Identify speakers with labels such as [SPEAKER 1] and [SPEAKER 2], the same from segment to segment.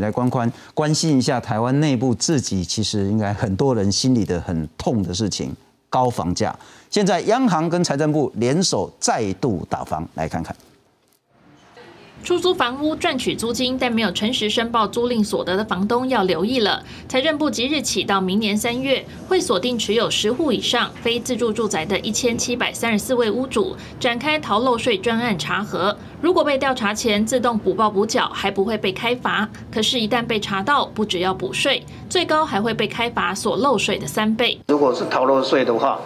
[SPEAKER 1] 来关关关心一下台湾内部自己，其实应该很多人心里的很痛的事情，高房价。现在央行跟财政部联手再度打房，来看看。
[SPEAKER 2] 出租房屋赚取租金，但没有诚实申报租赁所得的房东要留意了。财政部即日起到明年三月，会锁定持有十户以上非自住住宅的一千七百三十四位屋主，展开逃漏税专案查核。如果被调查前自动补报补缴，还不会被开罚。可是，一旦被查到，不只要补税，最高还会被开罚所漏税的三倍。
[SPEAKER 3] 如果是逃漏税的话，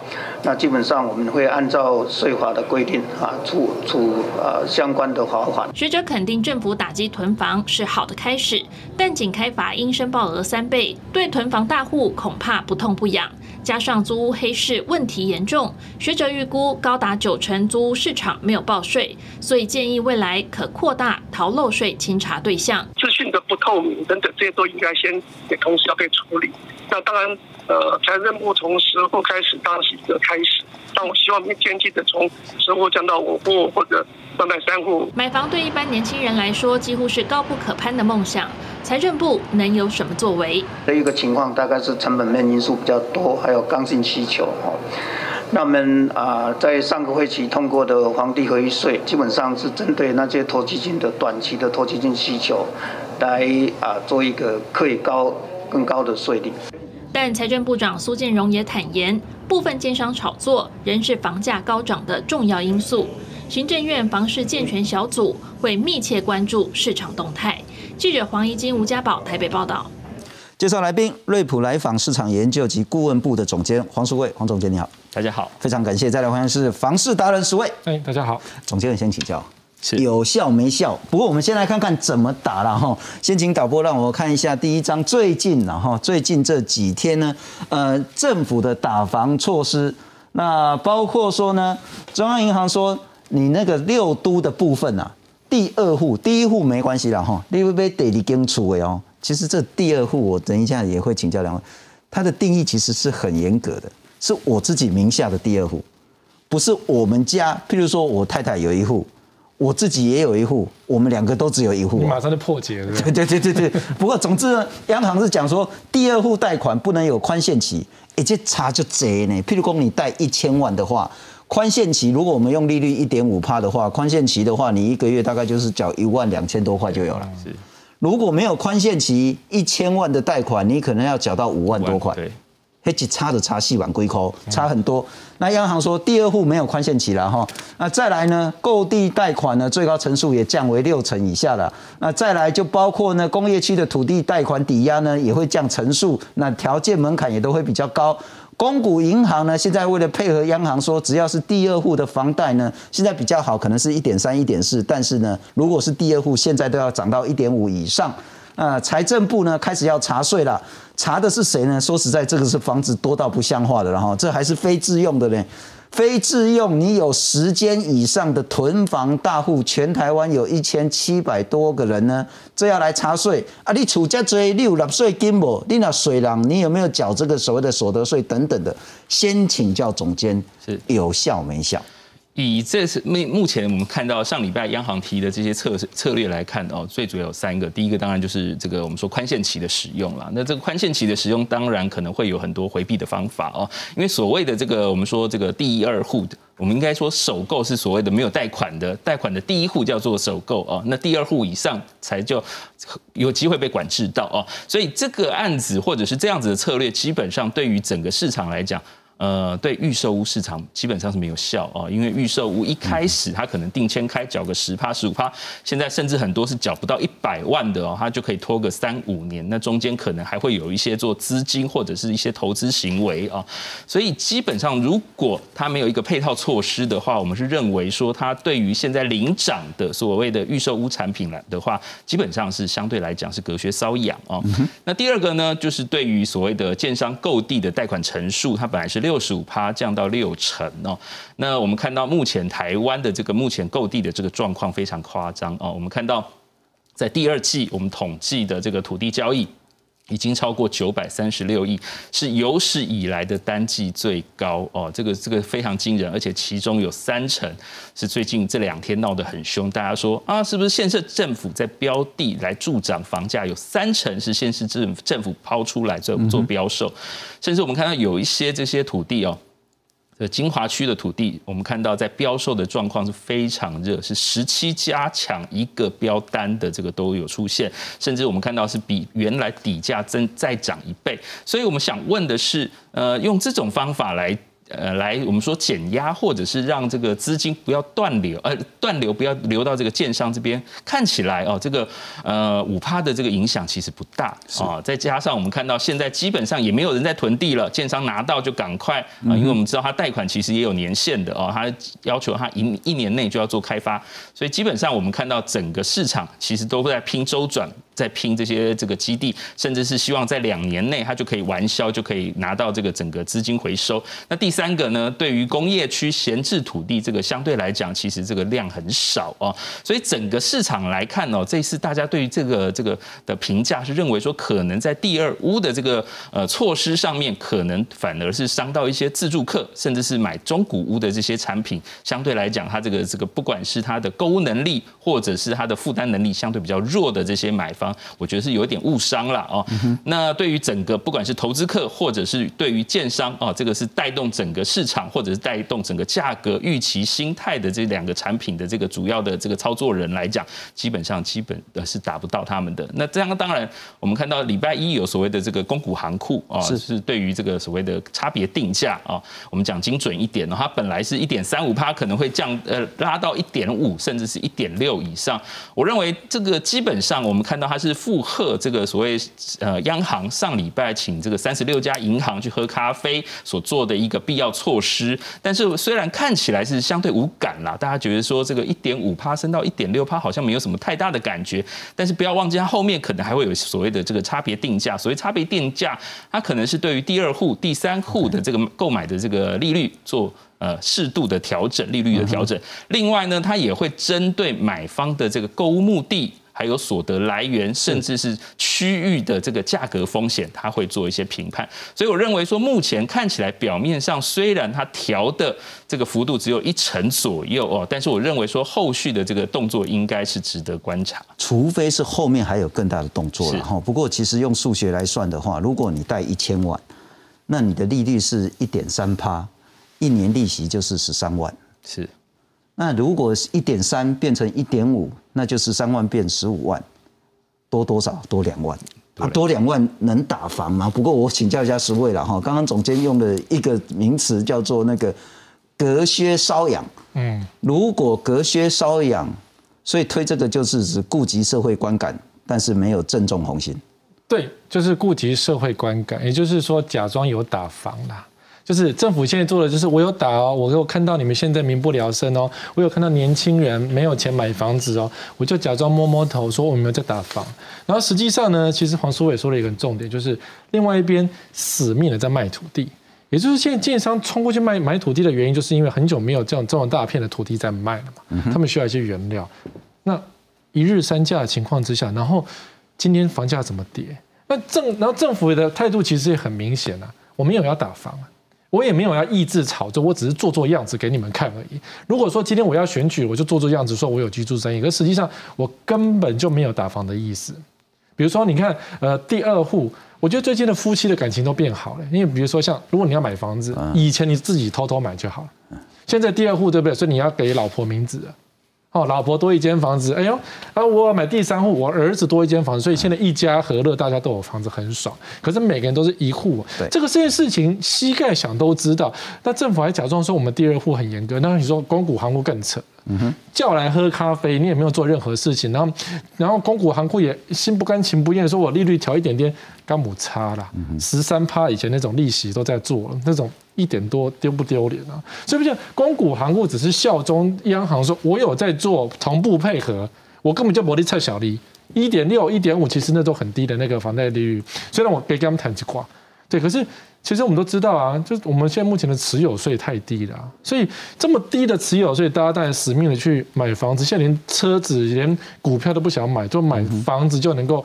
[SPEAKER 3] 那基本上我们会按照税法的规定啊，处处呃相关的罚款。
[SPEAKER 2] 学者肯定政府打击囤房是好的开始，但仅开罚应申报额三倍，对囤房大户恐怕不痛不痒。加上租屋黑市问题严重，学者预估高达九成租屋市场没有报税，所以建议未来可扩大逃漏税清查对象。
[SPEAKER 4] 资讯的不透明等等，这些都应该先也同时要被处理。那当然，呃，财政部从十户开始当然是一个开始，但我希望明天记得从十户降到五户或者。三百三户
[SPEAKER 2] 买房对一般年轻人来说几乎是高不可攀的梦想，财政部能有什么作为？
[SPEAKER 3] 这一个情况大概是成本面因素比较多，还有刚性需求哦。那我们啊，在上个会期通过的房地合一税，基本上是针对那些投基金的短期的投基金需求，来啊做一个可以高更高的税率。
[SPEAKER 2] 但财政部长苏建荣也坦言，部分建商炒作仍是房价高涨的重要因素。行政院房市健全小组会密切关注市场动态。记者黄怡金、吴家宝台北报道。
[SPEAKER 1] 介绍来宾：瑞普来访市场研究及顾问部的总监黄淑卫。黄总监你好，
[SPEAKER 5] 大家好，
[SPEAKER 1] 非常感谢。再来欢迎是房市达人淑卫。
[SPEAKER 6] 哎，大家好。
[SPEAKER 1] 总监先请教，有效没效？不过我们先来看看怎么打了哈。先请导播让我看一下第一张，最近了哈，最近这几天呢，呃，政府的打房措施，那包括说呢，中央银行说。你那个六都的部分啊，第二户、第一户没关系了哈，你会被得你跟出位哦。其实这第二户，我等一下也会请教两位，它的定义其实是很严格的，是我自己名下的第二户，不是我们家。譬如说我太太有一户，我自己也有一户，我们两个都只有一户，
[SPEAKER 6] 马上就破解了。
[SPEAKER 1] 对对对对对。不过总之呢，央行是讲说，第二户贷款不能有宽限期，而且差就贼呢。譬如说你贷一千万的话。宽限期，如果我们用利率一点五帕的话，宽限期的话，你一个月大概就是缴一万两千多块就有了。是，如果没有宽限期，一千万的贷款，你可能要缴到五万多块。对，黑几差的差细碗龟扣差很多。那央行说第二户没有宽限期了哈，那再来呢，购地贷款呢最高成数也降为六成以下了。那再来就包括呢工业区的土地贷款抵押呢也会降成数，那条件门槛也都会比较高。公股银行呢，现在为了配合央行说，只要是第二户的房贷呢，现在比较好，可能是一点三、一点四，但是呢，如果是第二户，现在都要涨到一点五以上。那财政部呢，开始要查税了，查的是谁呢？说实在，这个是房子多到不像话的，了哈这还是非自用的呢。非自用，你有十间以上的囤房大户，全台湾有一千七百多个人呢，这要来查税啊！你储家追六纳税金不？你那水浪，你有没有缴这个所谓的所得税等等的？先请教总监，是有效没效？
[SPEAKER 5] 以这是目目前我们看到上礼拜央行提的这些策策略来看哦，最主要有三个。第一个当然就是这个我们说宽限期的使用了。那这个宽限期的使用当然可能会有很多回避的方法哦，因为所谓的这个我们说这个第一二户的，我们应该说首购是所谓的没有贷款的，贷款的第一户叫做首购哦，那第二户以上才就有机会被管制到哦。所以这个案子或者是这样子的策略，基本上对于整个市场来讲。呃，对预售屋市场基本上是没有效哦，因为预售屋一开始它可能定签开缴个十趴十五趴，现在甚至很多是缴不到一百万的哦，它就可以拖个三五年，那中间可能还会有一些做资金或者是一些投资行为啊，所以基本上如果它没有一个配套措施的话，我们是认为说它对于现在领涨的所谓的预售屋产品来的话，基本上是相对来讲是隔靴搔痒哦。那第二个呢，就是对于所谓的建商购地的贷款成数，它本来是六。六十五趴降到六成哦，那我们看到目前台湾的这个目前购地的这个状况非常夸张哦。我们看到在第二季我们统计的这个土地交易，已经超过九百三十六亿，是有史以来的单季最高哦。这个这个非常惊人，而且其中有三成是最近这两天闹得很凶。大家说啊，是不是县市政府在标地来助长房价？有三成是县市政政府抛出来做做标售，甚至我们看到有一些这些土地哦。这金华区的土地，我们看到在标售的状况是非常热，是十七家抢一个标单的这个都有出现，甚至我们看到是比原来底价增再涨一倍。所以我们想问的是，呃，用这种方法来。呃，来我们说减压，或者是让这个资金不要断流，呃，断流不要流到这个建商这边。看起来哦，这个呃五趴的这个影响其实不大啊。再加上我们看到现在基本上也没有人在囤地了，建商拿到就赶快啊，因为我们知道他贷款其实也有年限的哦，他要求他一一年内就要做开发，所以基本上我们看到整个市场其实都在拼周转。在拼这些这个基地，甚至是希望在两年内它就可以完销，就可以拿到这个整个资金回收。那第三个呢，对于工业区闲置土地，这个相对来讲，其实这个量很少啊。所以整个市场来看哦，这次大家对于这个这个的评价是认为说，可能在第二屋的这个呃措施上面，可能反而是伤到一些自住客，甚至是买中古屋的这些产品，相对来讲，它这个这个不管是它的购物能力，或者是它的负担能力相对比较弱的这些买方。我觉得是有一点误伤了哦。那对于整个不管是投资客，或者是对于建商啊，这个是带动整个市场，或者是带动整个价格预期心态的这两个产品的这个主要的这个操作人来讲，基本上基本的是达不到他们的。那这样当然，我们看到礼拜一有所谓的这个公股行库啊，是是对于这个所谓的差别定价啊，我们讲精准一点呢，它本来是一点三五趴，可能会降呃拉到一点五，甚至是一点六以上。我认为这个基本上我们看到它是。附和这个所谓呃央行上礼拜请这个三十六家银行去喝咖啡所做的一个必要措施，但是虽然看起来是相对无感啦，大家觉得说这个一点五趴升到一点六趴好像没有什么太大的感觉，但是不要忘记它后面可能还会有所谓的这个差别定价，所谓差别定价，它可能是对于第二户、第三户的这个购买的这个利率做呃适度的调整，利率的调整。另外呢，它也会针对买方的这个购物目的。还有所得来源，甚至是区域的这个价格风险，他会做一些评判。所以我认为说，目前看起来表面上虽然它调的这个幅度只有一成左右哦，但是我认为说后续的这个动作应该是值得观察，
[SPEAKER 1] 除非是后面还有更大的动作了哈。不过其实用数学来算的话，如果你贷一千万，那你的利率是一点三趴，一年利息就是十三万，
[SPEAKER 5] 是。
[SPEAKER 1] 那如果一点三变成一点五，那就是三万变十五万，多多少？多两万。啊，多两万能打房吗？不过我请教一下十位了哈。刚刚总监用的一个名词叫做那个隔靴搔痒。嗯。如果隔靴搔痒，所以推这个就是指顾及社会观感，但是没有正中红心。
[SPEAKER 6] 对，就是顾及社会观感，也就是说假装有打房啦。就是政府现在做的，就是我有打哦，我有看到你们现在民不聊生哦，我有看到年轻人没有钱买房子哦，我就假装摸摸头说我们有在打房，然后实际上呢，其实黄书伟说了一个重点，就是另外一边死命的在卖土地，也就是现在建商冲过去卖买土地的原因，就是因为很久没有这样这么大片的土地在卖了嘛，他们需要一些原料，那一日三价的情况之下，然后今天房价怎么跌？那政然后政府的态度其实也很明显啊，我没有要打房啊。我也没有要抑制炒作，我只是做做样子给你们看而已。如果说今天我要选举，我就做做样子，说我有居住正义，可实际上我根本就没有打房的意思。比如说，你看，呃，第二户，我觉得最近的夫妻的感情都变好了，因为比如说像，如果你要买房子，以前你自己偷偷买就好了，现在第二户对不对？所以你要给老婆名字。哦，老婆多一间房子，哎呦，啊，我买第三户，我儿子多一间房子，所以现在一家和乐，大家都有房子，很爽。可是每个人都是一户，
[SPEAKER 1] 对，
[SPEAKER 6] 这个这件事情膝盖想都知道。那政府还假装说我们第二户很严格，那你说光谷行库更扯。叫来喝咖啡，你也没有做任何事情，然后，然后公股行库也心不甘情不愿说，我利率调一点点，干母差啦，十三趴以前那种利息都在做了，那种一点多丢不丢脸啊？所以不是？公股行库只是效忠央行，说我有在做同步配合，我根本就不利测小利，一点六、一点五，其实那都很低的那个房贷利率，虽然我给他们谈几卦，对，可是。其实我们都知道啊，就是我们现在目前的持有税太低了，所以这么低的持有税，大家当然死命的去买房子。现在连车子、连股票都不想买，就买房子就能够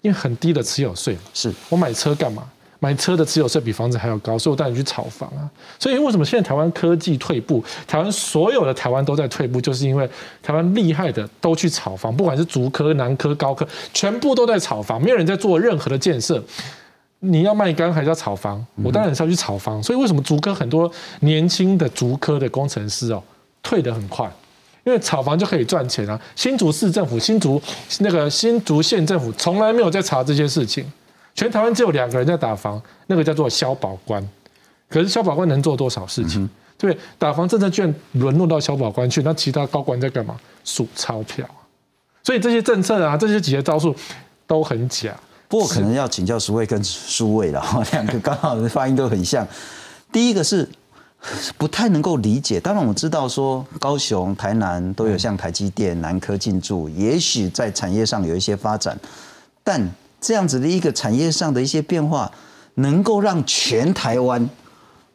[SPEAKER 6] 因为很低的持有税嘛。
[SPEAKER 1] 是
[SPEAKER 6] 我买车干嘛？买车的持有税比房子还要高，所以我带你去炒房啊。所以为什么现在台湾科技退步，台湾所有的台湾都在退步，就是因为台湾厉害的都去炒房，不管是竹科、南科、高科，全部都在炒房，没有人在做任何的建设。你要卖干还是要炒房？我当然是要去炒房。所以为什么竹科很多年轻的竹科的工程师哦退得很快？因为炒房就可以赚钱啊。新竹市政府、新竹那个新竹县政府从来没有在查这些事情。全台湾只有两个人在打房，那个叫做消保官。可是消保官能做多少事情？对，打房政策居然沦落到消保官去，那其他高官在干嘛？数钞票。所以这些政策啊，这些几些招数都很假。
[SPEAKER 1] 不过可能要请教苏卫跟苏卫了，两个刚好的发音都很像。第一个是不太能够理解，当然我知道说高雄、台南都有像台积电、南科进驻，也许在产业上有一些发展，但这样子的一个产业上的一些变化，能够让全台湾、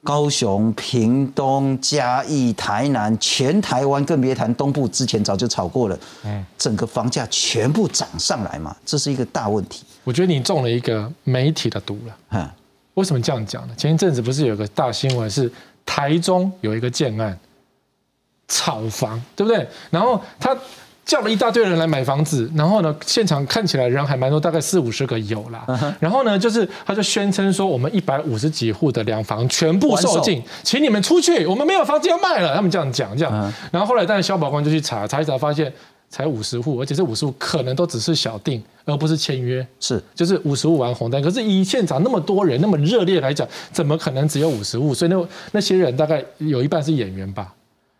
[SPEAKER 1] 高雄、屏东、嘉义、台南，全台湾更别谈东部，之前早就炒过了，嗯，整个房价全部涨上来嘛，这是一个大问题。
[SPEAKER 6] 我觉得你中了一个媒体的毒了。嗯，为什么这样讲呢？前一阵子不是有个大新闻，是台中有一个建案炒房，对不对？然后他。叫了一大堆人来买房子，然后呢，现场看起来人还蛮多，大概四五十个有啦。然后呢，就是他就宣称说，我们一百五十几户的两房全部售罄，请你们出去，我们没有房子要卖了。他们这样讲，这样。然后后来，但是消保官就去查，查一查发现才五十户，而且这五十户可能都只是小定，而不是签约。
[SPEAKER 1] 是，
[SPEAKER 6] 就是五十户玩红单。可是以现场那么多人那么热烈来讲，怎么可能只有五十户？所以那那些人大概有一半是演员吧。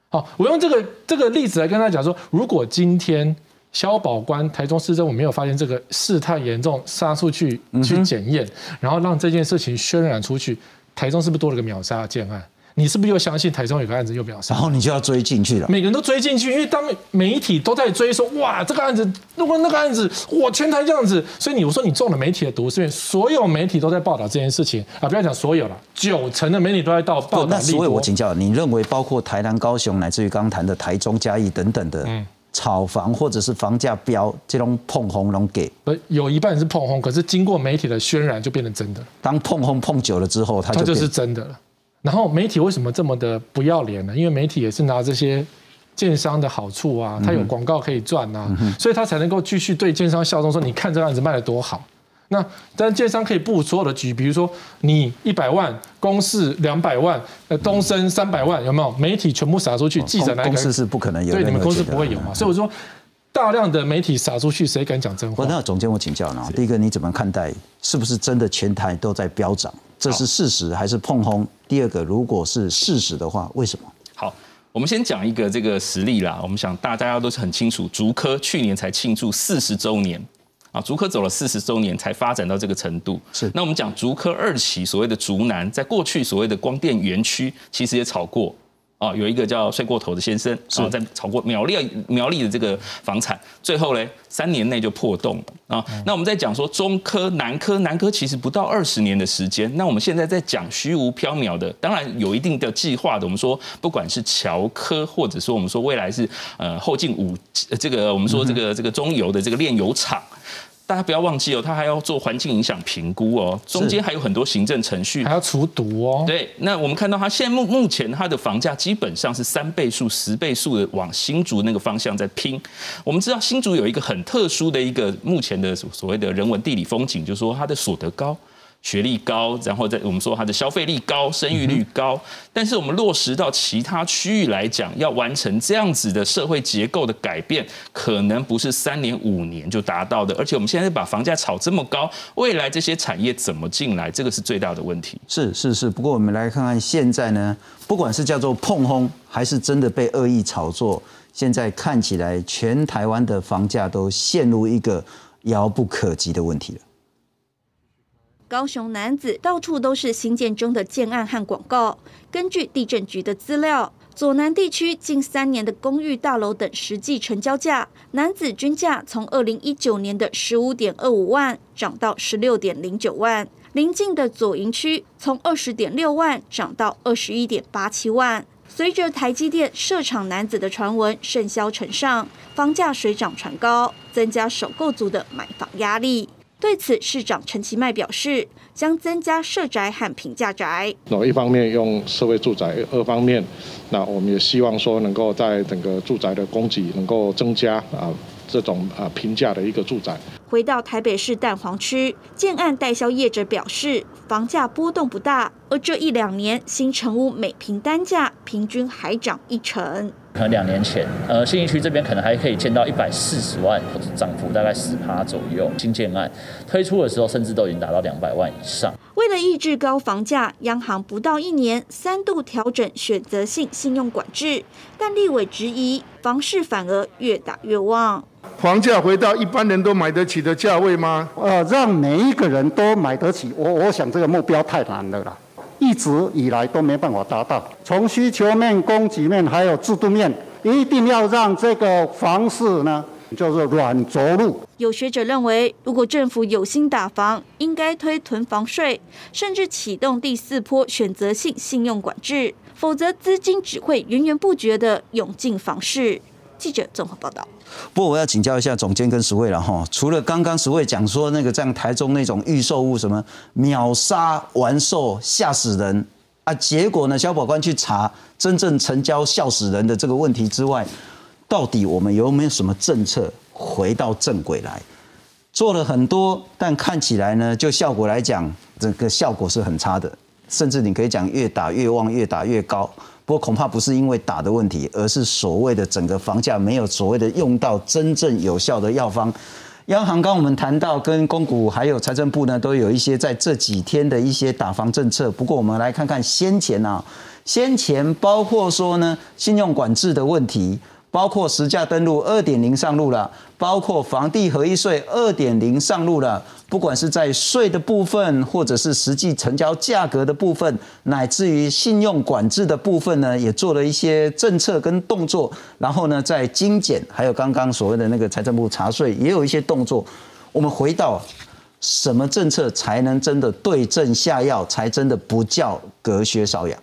[SPEAKER 6] 好，我用这个这个例子来跟他讲说，如果今天消保官台中市政府没有发现这个事态严重，杀出去去检验，然后让这件事情渲染出去，台中是不是多了个秒杀建案？你是不是又相信台中有个案子又表示？
[SPEAKER 1] 然后你就要追进去了。
[SPEAKER 6] 每个人都追进去，因为当媒体都在追说，哇，这个案子，如果那个案子，哇，全台这样子，所以你我说你中了媒体的毒，是因为所有媒体都在报道这件事情啊，不要讲所有了，九成的媒体都在报报道。
[SPEAKER 1] 那所以我请教，你认为包括台南、高雄，乃至于刚谈的台中、嘉义等等的炒房或者是房价标这种碰红龙给？
[SPEAKER 6] 不，有一半是碰红，可是经过媒体的渲染就变成真的。
[SPEAKER 1] 当碰红碰久了之后，它
[SPEAKER 6] 就是真的了。然后媒体为什么这么的不要脸呢？因为媒体也是拿这些建商的好处啊，他有广告可以赚啊，所以他才能够继续对建商效忠，说你看这个案子卖的多好。那但建商可以布所有的局，比如说你一百万，公司两百万，呃，东升三百万，有没有？媒体全部撒出去，记者来
[SPEAKER 1] 公司是不可能有，
[SPEAKER 6] 对你们公司不会有嘛？所以我说，大量的媒体撒出去，谁敢讲真话？
[SPEAKER 1] 那总监，我请教呢，第一个你怎么看待？是不是真的前台都在飙涨？这是事实还是碰轰？第二个，如果是事实的话，为什么？
[SPEAKER 5] 好，我们先讲一个这个实例啦。我们想大家都是很清楚，竹科去年才庆祝四十周年啊，竹科走了四十周年才发展到这个程度。
[SPEAKER 1] 是，
[SPEAKER 5] 那我们讲竹科二期所谓的竹南，在过去所谓的光电园区，其实也炒过。啊，有一个叫睡过头的先生，啊，在炒过苗栗苗栗的这个房产，最后呢，三年内就破洞了啊。那我们在讲说中科、南科、南科其实不到二十年的时间。那我们现在在讲虚无缥缈的，当然有一定的计划的。我们说不管是侨科，或者说我们说未来是呃后进五这个我们说这个这个中油的这个炼油厂。大家不要忘记哦，他还要做环境影响评估哦，中间还有很多行政程序，
[SPEAKER 6] 还要除毒哦。
[SPEAKER 5] 对，那我们看到他现在目目前他的房价基本上是三倍数、十倍数的往新竹那个方向在拼。我们知道新竹有一个很特殊的一个目前的所谓的人文地理风景，就是说它的所得高。学历高，然后在我们说它的消费力高、生育率高，但是我们落实到其他区域来讲，要完成这样子的社会结构的改变，可能不是三年五年就达到的。而且我们现在把房价炒这么高，未来这些产业怎么进来，这个是最大的问题。
[SPEAKER 1] 是是是，不过我们来看看现在呢，不管是叫做碰轰，还是真的被恶意炒作，现在看起来全台湾的房价都陷入一个遥不可及的问题了。
[SPEAKER 7] 高雄男子到处都是新建中的建案和广告。根据地震局的资料，左南地区近三年的公寓大楼等实际成交价，男子均价从二零一九年的十五点二五万涨到十六点零九万。邻近的左营区从二十点六万涨到二十一点八七万。随着台积电设厂男子的传闻甚嚣尘上，房价水涨船高，增加首购族的买房压力。对此，市长陈其迈表示，将增加社宅和平价宅。
[SPEAKER 8] 那一方面用社会住宅，二方面，那我们也希望说能够在整个住宅的供给能够增加啊，这种啊平价的一个住宅。
[SPEAKER 7] 回到台北市蛋黄区，建案代销业者表示，房价波动不大，而这一两年新成屋每平单价平均还涨一成。
[SPEAKER 9] 可能两年前，呃，信义区这边可能还可以见到一百四十万，涨幅大概十趴左右。新建案推出的时候，甚至都已经达到两百万以上。
[SPEAKER 7] 为了抑制高房价，央行不到一年三度调整选择性信用管制，但立委质疑房市反而越打越旺。
[SPEAKER 10] 房价回到一般人都买得起的价位吗？
[SPEAKER 11] 呃，让每一个人都买得起，我我想这个目标太难了啦，一直以来都没办法达到。从需求面、供给面还有制度面，一定要让这个房市呢，就是软着陆。
[SPEAKER 7] 有学者认为，如果政府有心打房，应该推囤房税，甚至启动第四波选择性信用管制，否则资金只会源源不绝的涌进房市。记者综合报道。
[SPEAKER 1] 不过我要请教一下总监跟石卫了哈，除了刚刚石卫讲说那个在台中那种预售物什么秒杀完售吓死人啊，结果呢，消保官去查真正成交笑死人的这个问题之外，到底我们有没有什么政策回到正轨来？做了很多，但看起来呢，就效果来讲，这个效果是很差的，甚至你可以讲越打越旺，越打越高。不过恐怕不是因为打的问题，而是所谓的整个房价没有所谓的用到真正有效的药方。央行刚我们谈到跟公股还有财政部呢，都有一些在这几天的一些打房政策。不过我们来看看先前啊，先前包括说呢，信用管制的问题。包括实价登录二点零上路了，包括房地合一税二点零上路了。不管是在税的部分，或者是实际成交价格的部分，乃至于信用管制的部分呢，也做了一些政策跟动作。然后呢，在精简，还有刚刚所谓的那个财政部查税，也有一些动作。我们回到什么政策才能真的对症下药，才真的不叫隔靴搔痒？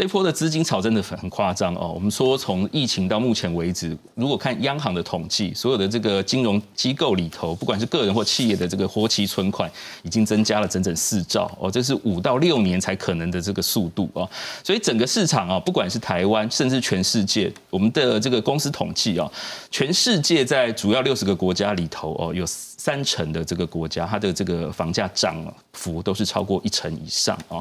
[SPEAKER 5] 这波的资金潮真的很很夸张哦。我们说从疫情到目前为止，如果看央行的统计，所有的这个金融机构里头，不管是个人或企业的这个活期存款，已经增加了整整四兆哦，这是五到六年才可能的这个速度哦。所以整个市场啊，不管是台湾，甚至全世界，我们的这个公司统计啊，全世界在主要六十个国家里头哦，有。三成的这个国家，它的这个房价涨幅都是超过一成以上啊。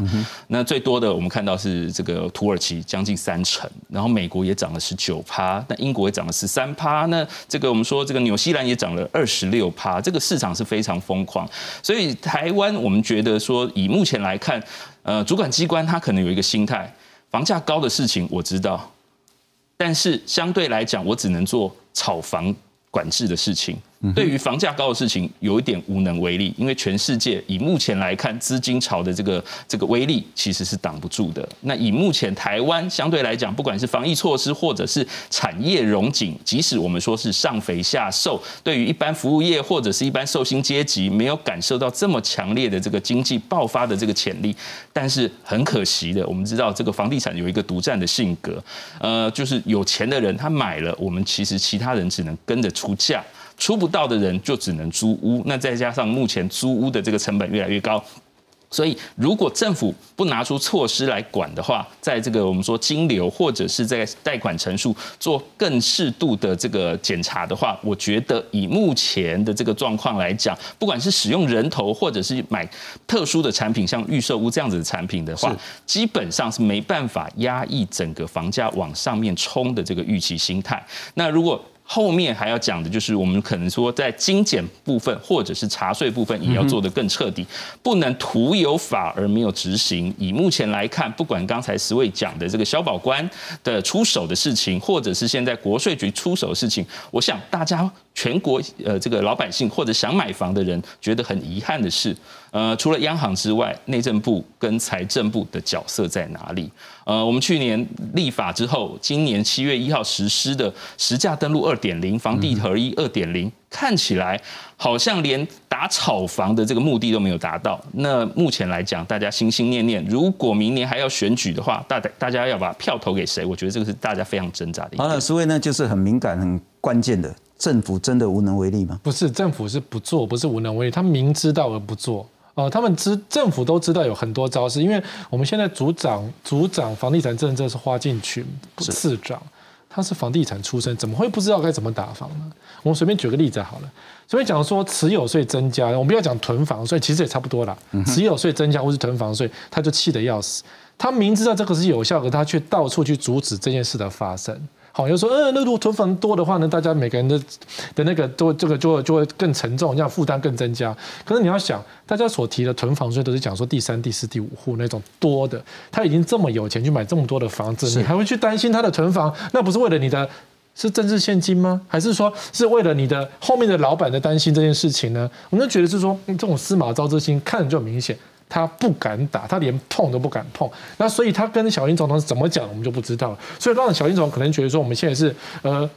[SPEAKER 5] 那最多的我们看到是这个土耳其将近三成，然后美国也涨了十九趴，那英国也涨了十三趴，那这个我们说这个纽西兰也涨了二十六趴，这个市场是非常疯狂。所以台湾我们觉得说，以目前来看，呃，主管机关它可能有一个心态，房价高的事情我知道，但是相对来讲，我只能做炒房管制的事情。对于房价高的事情有一点无能为力，因为全世界以目前来看，资金潮的这个这个威力其实是挡不住的。那以目前台湾相对来讲，不管是防疫措施或者是产业融景，即使我们说是上肥下瘦，对于一般服务业或者是一般受薪阶级，没有感受到这么强烈的这个经济爆发的这个潜力。但是很可惜的，我们知道这个房地产有一个独占的性格，呃，就是有钱的人他买了，我们其实其他人只能跟着出价。出不到的人就只能租屋，那再加上目前租屋的这个成本越来越高，所以如果政府不拿出措施来管的话，在这个我们说金流或者是在贷款陈述做更适度的这个检查的话，我觉得以目前的这个状况来讲，不管是使用人头或者是买特殊的产品，像预售屋这样子的产品的话，基本上是没办法压抑整个房价往上面冲的这个预期心态。那如果后面还要讲的就是，我们可能说在精简部分或者是查税部分，也要做得更彻底，不能徒有法而没有执行。以目前来看，不管刚才十位讲的这个消保官的出手的事情，或者是现在国税局出手的事情，我想大家全国呃这个老百姓或者想买房的人觉得很遗憾的是。呃，除了央行之外，内政部跟财政部的角色在哪里？呃，我们去年立法之后，今年七月一号实施的实价登录二点零、房地合一二点零，看起来好像连打炒房的这个目的都没有达到。那目前来讲，大家心心念念，如果明年还要选举的话，大大家要把票投给谁？我觉得这个是大家非常挣扎的。
[SPEAKER 1] 好了，所以呢，就是很敏感、很关键的，政府真的无能为力吗？
[SPEAKER 6] 不是，政府是不做，不是无能为力，他明知道而不做。哦，他们知政府都知道有很多招式，因为我们现在组长组长房地产政策是花进群次长，他是房地产出身，怎么会不知道该怎么打房呢？我们随便举个例子好了，随便讲说持有税增加，我们不要讲囤房税，其实也差不多啦。持有税增加或是囤房税，他就气得要死。他明知道这个是有效，可他却到处去阻止这件事的发生。好，就说，嗯，那如果囤房多的话呢，大家每个人的的那个都这个就会就会更沉重，这样负担更增加。可是你要想，大家所提的囤房税都是讲说第三、第四、第五户那种多的，他已经这么有钱去买这么多的房子，你还会去担心他的囤房？那不是为了你的是政治现金吗？还是说是为了你的后面的老板在担心这件事情呢？我们就觉得是说这种司马昭之心，看着就很明显。他不敢打，他连碰都不敢碰。那所以他跟小英总统怎么讲，我们就不知道了。所以让小英总统可能觉得说，我们现在是呃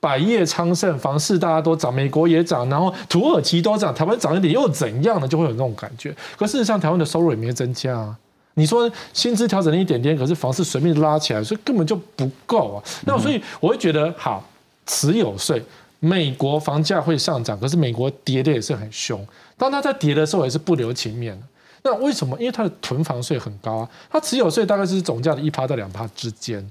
[SPEAKER 6] 百业昌盛，房市大家都涨，美国也涨，然后土耳其都涨，台湾涨一点又怎样呢？就会有那种感觉。可事实上，台湾的收入也没增加啊。你说薪资调整了一点点，可是房市随便拉起来，所以根本就不够啊。那所以我会觉得，好，持有税，美国房价会上涨，可是美国跌的也是很凶。当它在跌的时候，也是不留情面的。那为什么？因为它的囤房税很高啊，它持有税大概是总价的一趴到两趴之间。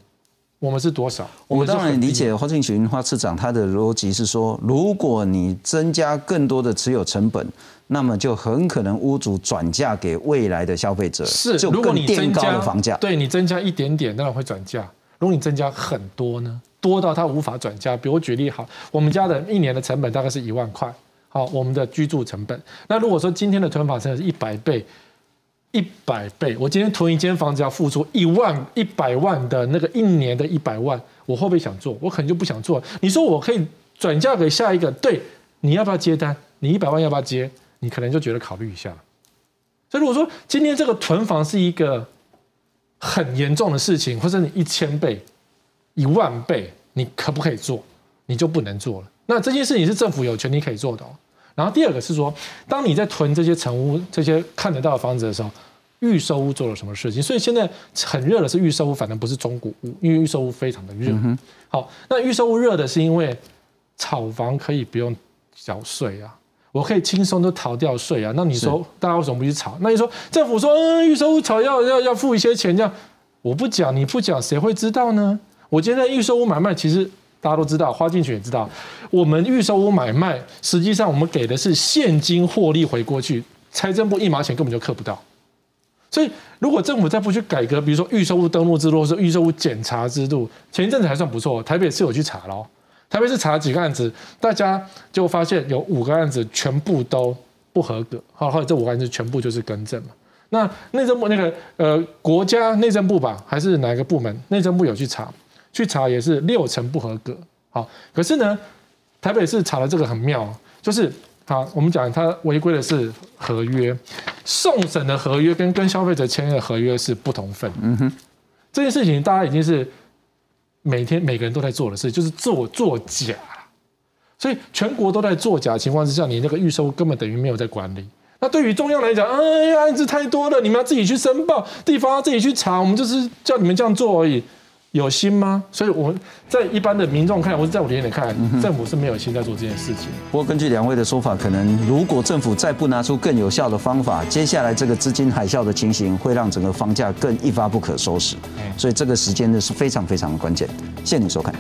[SPEAKER 6] 我们是多少？
[SPEAKER 1] 我们当然理解花庆群花市长他的逻辑是说，如果你增加更多的持有成本，那么就很可能屋主转嫁给未来的消费者，
[SPEAKER 6] 是
[SPEAKER 1] 就
[SPEAKER 6] 更
[SPEAKER 1] 垫高的房价。
[SPEAKER 6] 对你增加一点点，当然会转嫁。如果你增加很多呢，多到他无法转嫁。比如举例好，我们家的一年的成本大概是一万块。好，我们的居住成本。那如果说今天的囤房成本是一百倍，一百倍，我今天囤一间房子要付出一万一百万的那个一年的一百万，我会不会想做？我可能就不想做。你说我可以转嫁给下一个，对，你要不要接单？你一百万要不要接？你可能就觉得考虑一下。所以如果说今天这个囤房是一个很严重的事情，或者你一千倍、一万倍，你可不可以做？你就不能做了。那这件事情是政府有权利可以做的哦。然后第二个是说，当你在囤这些成屋、这些看得到的房子的时候，预售屋做了什么事情？所以现在很热的是预售屋，反正不是中古屋，因为预售屋非常的热。好，那预售屋热的是因为炒房可以不用缴税啊，我可以轻松都逃掉税啊。那你说大家为什么不去炒？那你说政府说，嗯，预售屋炒要要要付一些钱，这样我不讲，你不讲，谁会知道呢？我今天预售屋买卖其实。大家都知道，花进去也知道，我们预售屋买卖，实际上我们给的是现金获利回过去，财政部一毛钱根本就刻不到。所以，如果政府再不去改革，比如说预售屋登录制度，或是预售屋检查制度，前一阵子还算不错，台北市有去查咯，台北市查了几个案子，大家就发现有五个案子全部都不合格，好，或者这五个案子全部就是更正嘛。那内政部那个呃国家内政部吧，还是哪个部门？内政部有去查。去查也是六成不合格，好，可是呢，台北市查的这个很妙，就是好，我们讲它违规的是合约，送审的合约跟跟消费者签的合约是不同份，嗯哼，这件事情大家已经是每天每个人都在做的事，就是做作假，所以全国都在作假情况之下，你那个预收根本等于没有在管理。那对于中央来讲，哎呀，案子太多了，你们要自己去申报，地方要自己去查，我们就是叫你们这样做而已。有心吗？所以我在一般的民众看，或者在我眼里看，政府是没有心在做这件事情。
[SPEAKER 1] 不过根据两位的说法，可能如果政府再不拿出更有效的方法，接下来这个资金海啸的情形会让整个房价更一发不可收拾。所以这个时间呢是非常非常的关键。谢谢你收看。